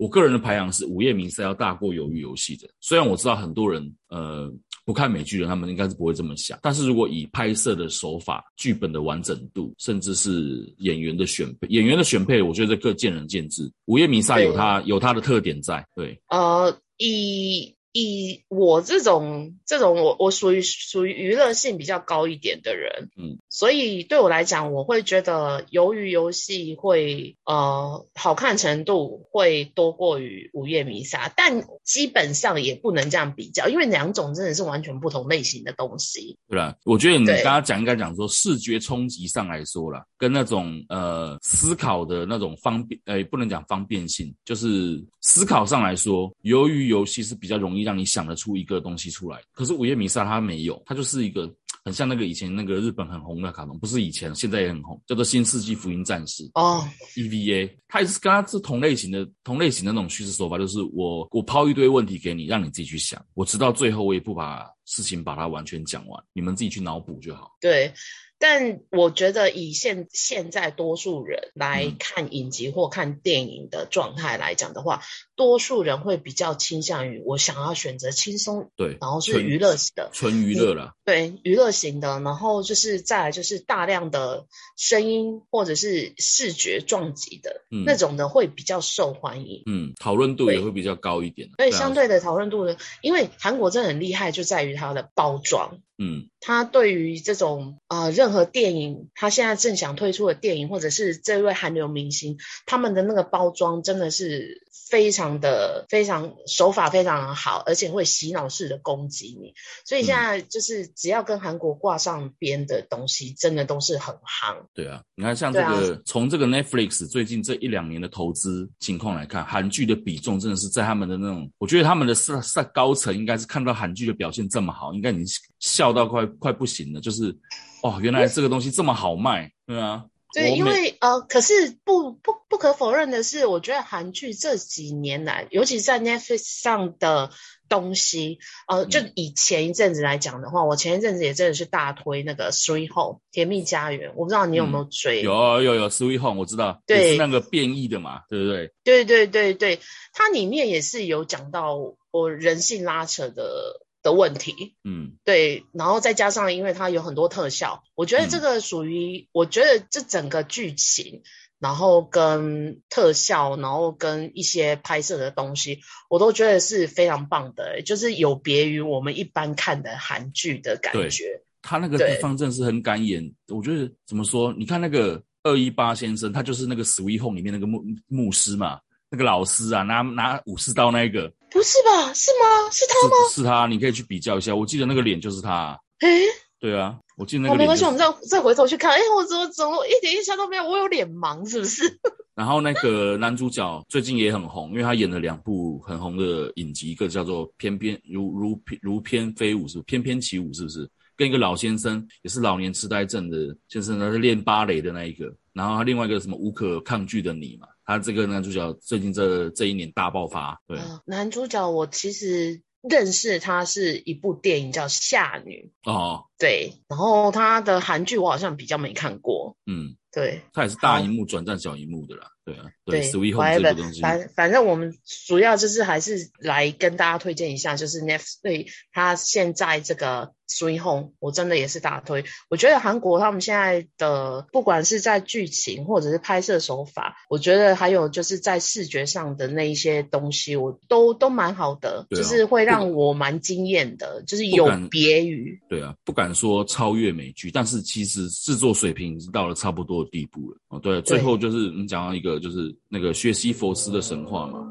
我个人的排行是《午夜明赛》要大过《鱿鱼游戏》的，虽然我知道很多人呃。不看美剧的，他们应该是不会这么想。但是如果以拍摄的手法、剧本的完整度，甚至是演员的选配，演员的选配，我觉得这个见仁见智。《午夜迷赛》有它有它的特点在，对。呃，以。以我这种这种我我属于属于娱乐性比较高一点的人，嗯，所以对我来讲，我会觉得鱿鱼游戏会呃好看程度会多过于午夜弥撒，但基本上也不能这样比较，因为两种真的是完全不同类型的东西。对啦，我觉得你刚刚讲应该讲说视觉冲击上来说啦，跟那种呃思考的那种方便，呃不能讲方便性，就是思考上来说，鱿鱼游戏是比较容易。让你想得出一个东西出来，可是《午夜弥撒》它没有，它就是一个很像那个以前那个日本很红的卡通，不是以前，现在也很红，叫做《新世纪福音战士》哦，EVA，它也是跟它是同类型的同类型的那种叙事手法，就是我我抛一堆问题给你，让你自己去想，我直到最后我也不把事情把它完全讲完，你们自己去脑补就好。对。但我觉得以现现在多数人来看影集或看电影的状态来讲的话，嗯、多数人会比较倾向于我想要选择轻松，对，然后是娱乐型的，纯娱乐了，对，娱乐型的，然后就是再来就是大量的声音或者是视觉撞击的、嗯、那种的会比较受欢迎，嗯，讨论度也会比较高一点，所以相对的讨论度呢，因为韩国真的很厉害，就在于它的包装。嗯，他对于这种呃任何电影，他现在正想推出的电影，或者是这位韩流明星，他们的那个包装真的是非常的非常手法非常的好，而且会洗脑式的攻击你。所以现在就是只要跟韩国挂上边的东西，真的都是很夯。对啊，你看像这个从、啊、这个 Netflix 最近这一两年的投资情况来看，韩剧的比重真的是在他们的那种，我觉得他们的上上高层应该是看到韩剧的表现这么好，应该你笑。到快快不行了，就是哦，原来这个东西这么好卖，对啊，对，因为呃，可是不不不可否认的是，我觉得韩剧这几年来，尤其是在 Netflix 上的东西，呃，就以前一阵子来讲的话，嗯、我前一阵子也真的是大推那个 Sweet Home 甜蜜家园，我不知道你有没有追？嗯、有有有 Sweet Home，我知道，对，是那个变异的嘛，对不对？对对对对，它里面也是有讲到我人性拉扯的。的问题，嗯，对，然后再加上，因为它有很多特效，我觉得这个属于，嗯、我觉得这整个剧情，然后跟特效，然后跟一些拍摄的东西，我都觉得是非常棒的，就是有别于我们一般看的韩剧的感觉。他那个地方真的是很敢演，我觉得怎么说？你看那个二一八先生，他就是那个《Sweet Home》里面那个牧牧师嘛。那个老师啊，拿拿武士刀那一个，不是吧？是吗？是他吗？是，是他，你可以去比较一下。我记得那个脸就是他。诶对啊，我记得那个、哦。没关系，我们再再回头去看。哎，我怎么怎么一点印象都没有？我有脸盲是不是？然后那个男主角最近也很红，因为他演了两部很红的影集，一个叫做《翩翩如如如翩飞舞》，是不是？翩翩起舞是不是？跟一个老先生，也是老年痴呆症的先生，他是练芭蕾的那一个。然后他另外一个什么无可抗拒的你嘛，他这个男主角最近这这一年大爆发。对，呃、男主角我其实认识他是一部电影叫《夏女》哦，对，然后他的韩剧我好像比较没看过，嗯。对，他也是大荧幕转战小荧幕的啦，对啊，对，Sweet Home 这个东西，反反正我们主要就是还是来跟大家推荐一下，就是 Netflix 对它现在这个 Sweet Home，我真的也是大推。我觉得韩国他们现在的不管是在剧情或者是拍摄手法，我觉得还有就是在视觉上的那一些东西，我都都蛮好的，啊、就是会让我蛮惊艳的，就是有别于对啊，不敢说超越美剧，但是其实制作水平已经到了差不多的。地步了哦，对，最后就是你讲到一个，就是那个薛西佛斯的神话嘛。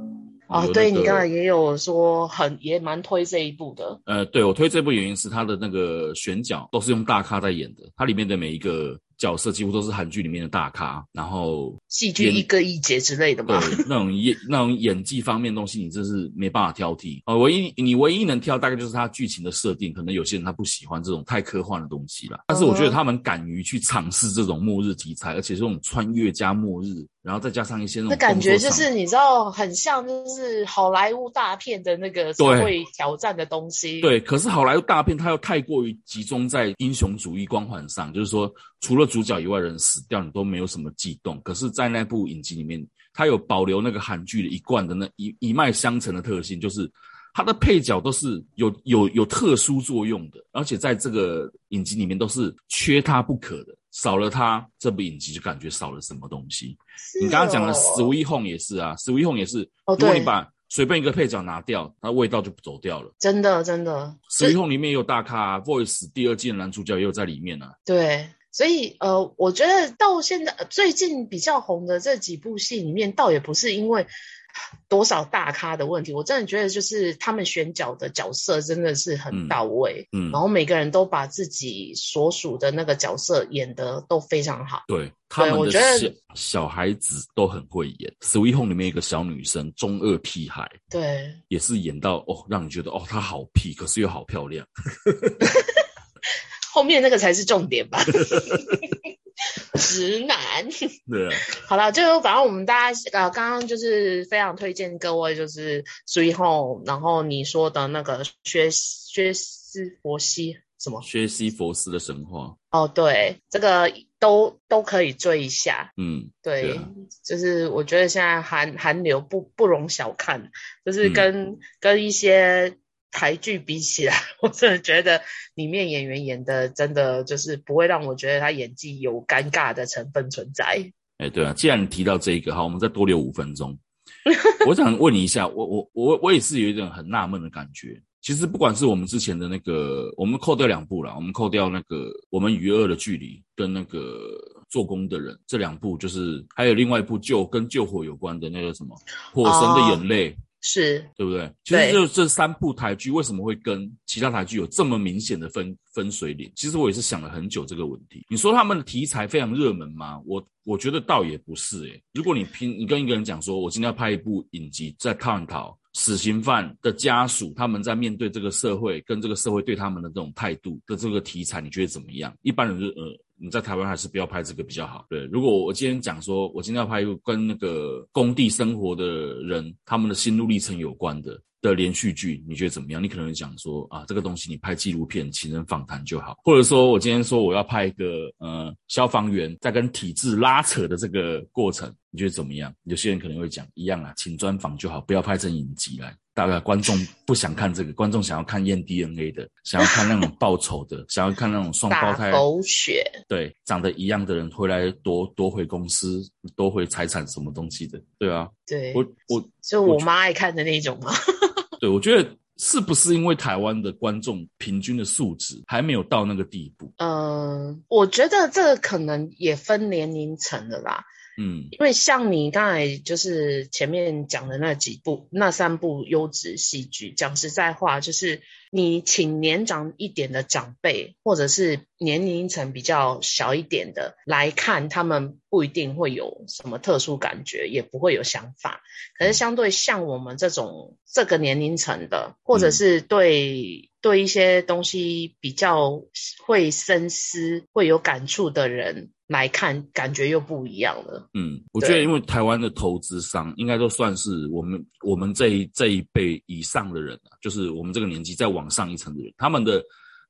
哦，对，你刚才也有说很也蛮推这一部的。呃，对，我推这部原因是他的那个选角都是用大咖在演的，它里面的每一个。角色几乎都是韩剧里面的大咖，然后戏剧一个一节之类的嘛。对，那种演那种演技方面的东西，你真是没办法挑剔。呃，唯一你唯一能挑大概就是它剧情的设定，可能有些人他不喜欢这种太科幻的东西啦。但是我觉得他们敢于去尝试这种末日题材，而且这种穿越加末日。然后再加上一些那种，那感觉就是你知道，很像就是好莱坞大片的那个社会挑战的东西。对，可是好莱坞大片它又太过于集中在英雄主义光环上，就是说除了主角以外的人死掉，你都没有什么悸动。可是，在那部影集里面，它有保留那个韩剧的一贯的那一一脉相承的特性，就是它的配角都是有有有特殊作用的，而且在这个影集里面都是缺它不可的。少了他，这部影集就感觉少了什么东西。哦、你刚刚讲的《Sweet Home》也是啊，《Sweet Home》也是。如果你把随便一个配角拿掉，那味道就走掉了。真的，真的。《Sweet Home》里面也有大咖，啊，《Voice》第二季的男主角也有在里面啊。对，所以呃，我觉得到现在最近比较红的这几部戏里面，倒也不是因为。多少大咖的问题，我真的觉得就是他们选角的角色真的是很到位，嗯，嗯，然后每个人都把自己所属的那个角色演得都非常好。对，他们的小小孩子都很会演，《Sweet Home》里面一个小女生中二屁孩，对，也是演到哦，让你觉得哦，她好屁，可是又好漂亮。[LAUGHS] 后面那个才是重点吧。[LAUGHS] [LAUGHS] 直男，对啊，好了，就反正我们大家呃，刚刚就是非常推荐各位，就是《Sweet Home》，然后你说的那个薛薛西佛西什么？薛西佛斯的神话。哦，对，这个都都可以追一下。嗯，对，啊、就是我觉得现在韩韩流不不容小看，就是跟、嗯、跟一些。台剧比起来，[LAUGHS] 我真的觉得里面演员演的真的就是不会让我觉得他演技有尴尬的成分存在。哎、对啊，既然你提到这个，好，我们再多留五分钟。[LAUGHS] 我想问你一下，我我我我也是有一种很纳闷的感觉。其实不管是我们之前的那个，我们扣掉两部了，我们扣掉那个我们与恶的距离跟那个做工的人这两部，就是还有另外一部救跟救火有关的那个什么火神的眼泪。是对不对？其实就这三部台剧为什么会跟其他台剧有这么明显的分分水岭？其实我也是想了很久这个问题。你说他们的题材非常热门吗？我我觉得倒也不是诶。如果你拼，你跟一个人讲说，我今天要拍一部影集，在探讨死刑犯的家属他们在面对这个社会跟这个社会对他们的这种态度的这个题材，你觉得怎么样？一般人就呃。你在台湾还是不要拍这个比较好。对，如果我今天讲说，我今天要拍一个跟那个工地生活的人他们的心路历程有关的的连续剧，你觉得怎么样？你可能会讲说啊，这个东西你拍纪录片、请人访谈就好，或者说我今天说我要拍一个呃消防员在跟体制拉扯的这个过程，你觉得怎么样？有些人可能会讲一样啊，请专访就好，不要拍成影集来。大概观众不想看这个，观众想要看验 DNA 的，想要看那种报仇的，[LAUGHS] 想要看那种双胞胎狗血，对，长得一样的人回来夺夺回公司、夺回财产什么东西的，对啊，对，我我就我妈爱看的那种嘛。[LAUGHS] 对，我觉得是不是因为台湾的观众平均的素质还没有到那个地步？嗯、呃，我觉得这个可能也分年龄层的啦。嗯，因为像你刚才就是前面讲的那几部，那三部优质戏剧，讲实在话，就是你请年长一点的长辈，或者是年龄层比较小一点的来看，他们不一定会有什么特殊感觉，也不会有想法。可是相对像我们这种这个年龄层的，或者是对。嗯对一些东西比较会深思、会有感触的人来看，感觉又不一样了。嗯，我觉得因为台湾的投资商应该都算是我们我们这一这一辈以上的人啊，就是我们这个年纪再往上一层的人，他们的。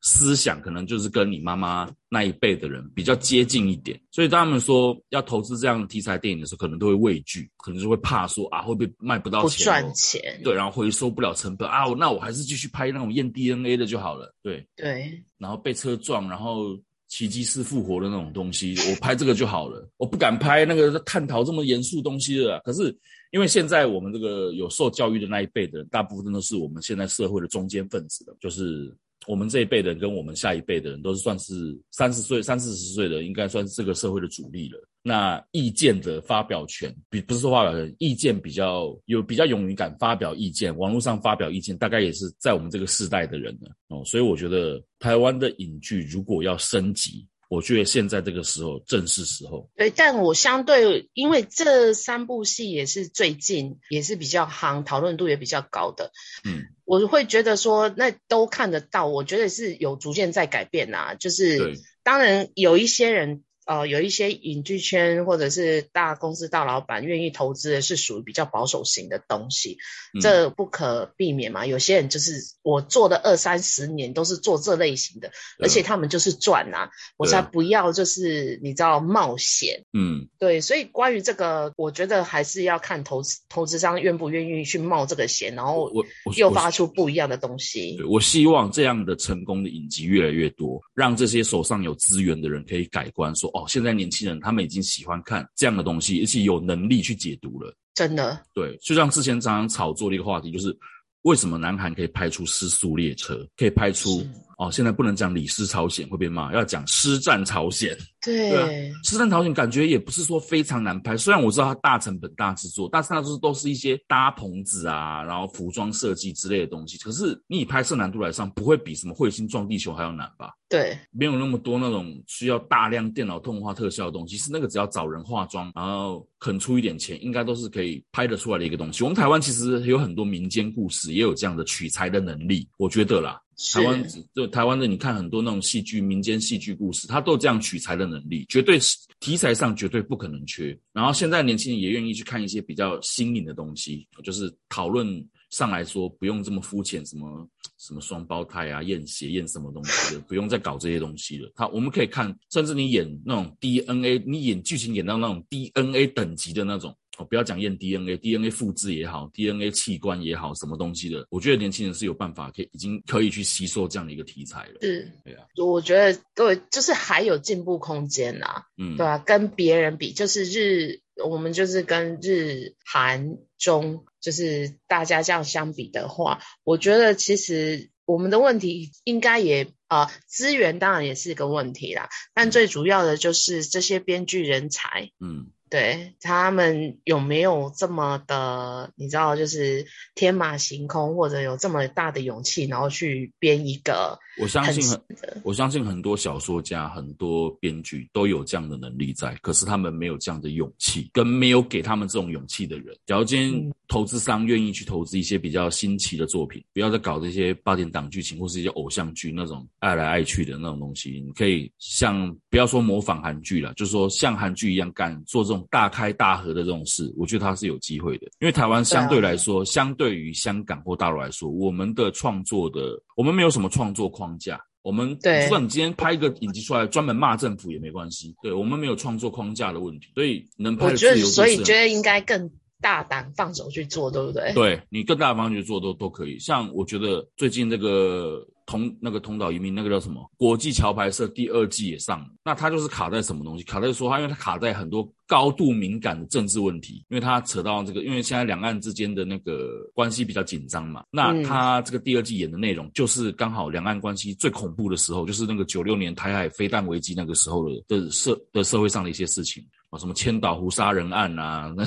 思想可能就是跟你妈妈那一辈的人比较接近一点，所以当他们说要投资这样的题材电影的时候，可能都会畏惧，可能就会怕说啊会不会卖不到钱，不赚钱，对，然后回收不了成本啊，那我还是继续拍那种验 DNA 的就好了，对对，然后被车撞，然后奇迹式复活的那种东西，我拍这个就好了，我不敢拍那个探讨这么严肃东西的，可是因为现在我们这个有受教育的那一辈的人，大部分都是我们现在社会的中间分子的，就是。我们这一辈的人跟我们下一辈的人都是算是三十岁、三四十岁的，应该算是这个社会的主力了。那意见的发表权，比不是说发表权，意见比较有比较勇于敢发表意见，网络上发表意见，大概也是在我们这个世代的人了哦。所以我觉得台湾的影剧如果要升级，我觉得现在这个时候正是时候。对，但我相对，因为这三部戏也是最近也是比较夯，讨论度也比较高的。嗯，我会觉得说，那都看得到，我觉得是有逐渐在改变啊。就是当然有一些人。呃，有一些影剧圈或者是大公司大老板愿意投资的是属于比较保守型的东西，嗯，这不可避免嘛。有些人就是我做的二三十年都是做这类型的，而且他们就是赚啊，我才不要就是你知道冒险。嗯，对，所以关于这个，我觉得还是要看投资投资商愿不愿意去冒这个险，然后我又发出不一样的东西。我，我，我希望这样的成功的影集越来越多，让这些手上有资源的人可以改观，说哦，现在年轻人他们已经喜欢看这样的东西，而且有能力去解读了。真的，对，就像之前常常炒作的一个话题，就是为什么南韩可以拍出《失速列车》，可以拍出哦，现在不能讲李斯朝鲜会被骂，要讲师战朝鲜。对，对啊，尸战朝鲜感觉也不是说非常难拍，虽然我知道它大成本大制作，但是它都是都是一些搭棚子啊，然后服装设计之类的东西。可是你以拍摄难度来上，不会比什么彗星撞地球还要难吧？对，没有那么多那种需要大量电脑动画特效的东西，是那个只要找人化妆，然后肯出一点钱，应该都是可以拍得出来的一个东西。我们台湾其实有很多民间故事，也有这样的取材的能力，我觉得啦。台湾就台湾的，你看很多那种戏剧、民间戏剧故事，它都有这样取材的能力，绝对是题材上绝对不可能缺。然后现在年轻人也愿意去看一些比较新颖的东西，就是讨论上来说不用这么肤浅，什么什么双胞胎啊、验血验什么东西的，不用再搞这些东西了。他我们可以看，甚至你演那种 DNA，你演剧情演到那种 DNA 等级的那种。哦，不要讲验 DNA，DNA 复制也好，DNA 器官也好，什么东西的，我觉得年轻人是有办法可以已经可以去吸收这样的一个题材了。是，对啊，我觉得对，就是还有进步空间呐。嗯，对啊，跟别人比，就是日，我们就是跟日韩中，就是大家这样相比的话，我觉得其实我们的问题应该也啊，呃，资源当然也是一个问题啦，但最主要的就是这些编剧人才。嗯。对，他们有没有这么的，你知道，就是天马行空，或者有这么大的勇气，然后去编一个？我相信很，我相信很多小说家、很多编剧都有这样的能力在，可是他们没有这样的勇气，跟没有给他们这种勇气的人。假如今天投资商愿意去投资一些比较新奇的作品，不要再搞这些八点档剧情或是一些偶像剧那种爱来爱去的那种东西，你可以像不要说模仿韩剧了，就是说像韩剧一样干做这种。大开大合的这种事，我觉得他是有机会的，因为台湾相对来说，相对于香港或大陆来说，我们的创作的，我们没有什么创作框架，我们就算你今天拍一个影集出来，专门骂政府也没关系，对，我们没有创作框架的问题，所以能拍的自由度是。所以觉得应该更大胆放手去做，对不对？对，你更大胆放手去做都都可以。像我觉得最近这个。同那个同岛移民那个叫什么国际桥牌社第二季也上了，那他就是卡在什么东西？卡在说他，因为他卡在很多高度敏感的政治问题，因为他扯到这个，因为现在两岸之间的那个关系比较紧张嘛。那他这个第二季演的内容，就是刚好两岸关系最恐怖的时候，就是那个九六年台海飞弹危机那个时候的的社的社会上的一些事情啊，什么千岛湖杀人案啊，那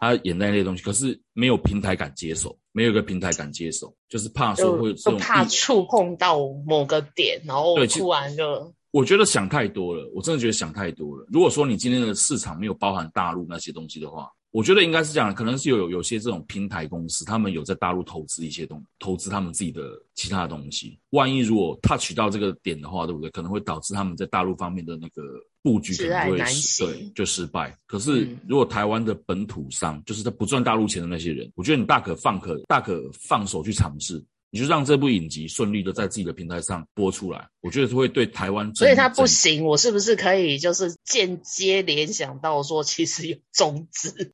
他演那些东西，可是没有平台敢接手。没有一个平台敢接手，就是怕说会这种怕触碰到某个点，然后突然就。我觉得想太多了，我真的觉得想太多了。如果说你今天的市场没有包含大陆那些东西的话，我觉得应该是这样，可能是有有有些这种平台公司，他们有在大陆投资一些东，投资他们自己的其他的东西。万一如果 touch 到这个点的话，对不对？可能会导致他们在大陆方面的那个。布局可能会失对就失败。可是如果台湾的本土商，嗯、就是他不赚大陆钱的那些人，我觉得你大可放可大可放手去尝试，你就让这部影集顺利的在自己的平台上播出来。我觉得会对台湾。所以它不行，我是不是可以就是间接联想到说，其实有中资？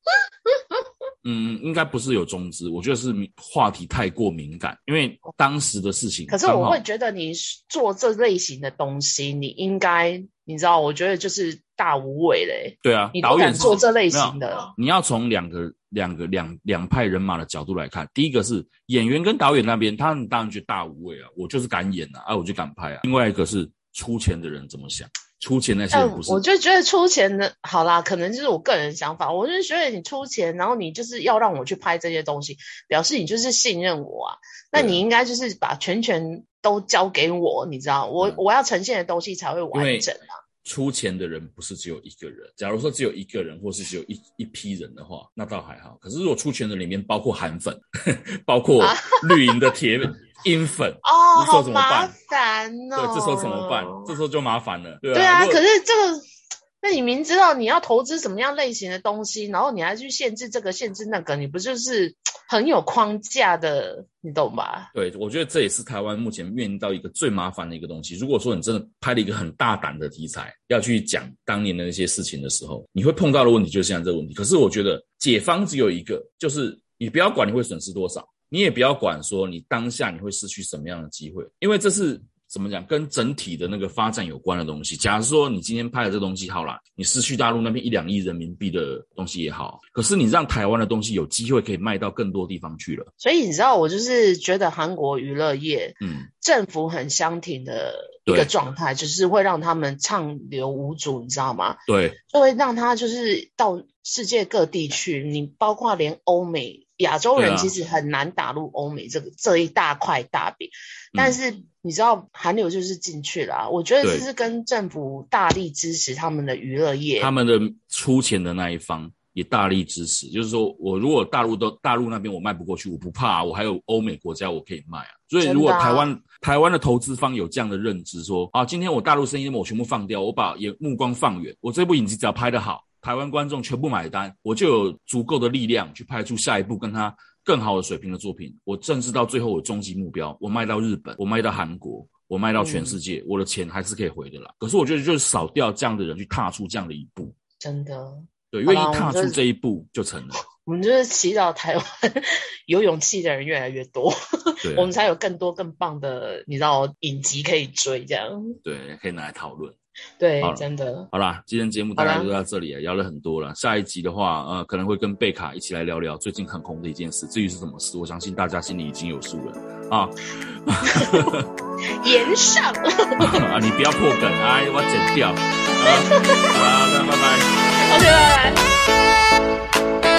[LAUGHS] 嗯，应该不是有中资，我觉得是话题太过敏感，因为当时的事情。可是我会觉得你做这类型的东西，你应该。你知道，我觉得就是大无畏嘞。对啊，你导演做这类型的，你要从两个两个两两派人马的角度来看。第一个是演员跟导演那边，他们当然觉得大无畏啊，我就是敢演啊，啊，我就敢拍啊。另外一个是出钱的人怎么想，出钱那些人不是。我就觉得出钱的，好啦，可能就是我个人想法。我就觉得你出钱，然后你就是要让我去拍这些东西，表示你就是信任我啊。那你应该就是把全权都交给我，你知道，我我要呈现的东西才会完整啊。出钱的人不是只有一个人，假如说只有一个人，或是只有一一批人的话，那倒还好。可是如果出钱的里面包括韩粉，[LAUGHS] 包括绿营的铁英粉，哦，这时候怎么办？烦哦。对，这时候怎么办？这时候就麻烦了。对啊，对啊，可是这个。那你明知道你要投资什么样类型的东西，然后你还去限制这个限制那个，你不就是很有框架的？你懂吧？对，我觉得这也是台湾目前面临到一个最麻烦的一个东西。如果说你真的拍了一个很大胆的题材，要去讲当年的那些事情的时候，你会碰到的问题就是现在这个问题。可是我觉得解方只有一个，就是你不要管你会损失多少，你也不要管说你当下你会失去什么样的机会，因为这是。怎么讲？跟整体的那个发展有关的东西。假如说你今天拍的这东西好了，你失去大陆那边一两亿人民币的东西也好，可是你让台湾的东西有机会可以卖到更多地方去了。所以你知道，我就是觉得韩国娱乐业，嗯，政府很相挺的一个状态，就是会让他们畅流无阻，你知道吗？对，就会让他就是到世界各地去，你包括连欧美。亚洲人其实很难打入欧美这个这一大块大饼，但是你知道韩流就是进去了啊，我觉得这是跟政府大力支持他们的娱乐业，他们的出钱的那一方也大力支持，就是说我如果大陆都大陆那边我卖不过去，我不怕啊，我还有欧美国家我可以卖啊。所以如果台湾台湾的投资方有这样的认知，说啊，今天我大陆生意我全部放掉，我把眼目光放远，我这部影集只要拍得好。台湾观众全部买单，我就有足够的力量去拍出下一部跟他更好的水平的作品。我甚至到最后，我终极目标，我卖到日本，我卖到韩国，我卖到全世界，嗯、我的钱还是可以回的啦。可是我觉得，就是少掉这样的人去踏出这样的一步，真的，对，愿意踏出这一步就成了。[LAUGHS] 我们就是祈祷台湾有勇气的人越来越多，对，[LAUGHS] 我们才有更多更棒的，你知道，影集可以追，这样，对，可以拿来讨论。[LAUGHS] 对，真的。好啦，今天节目大概就到这里，聊了很多了。下一集的话，呃，可能会跟贝卡一起来聊聊最近很红的一件事。至于是什么事，我相信大家心里已经有数了啊。[LAUGHS] 炎上 [LAUGHS] 啊，你不要破梗哎，我剪掉。好啦，拜拜。OK，拜拜。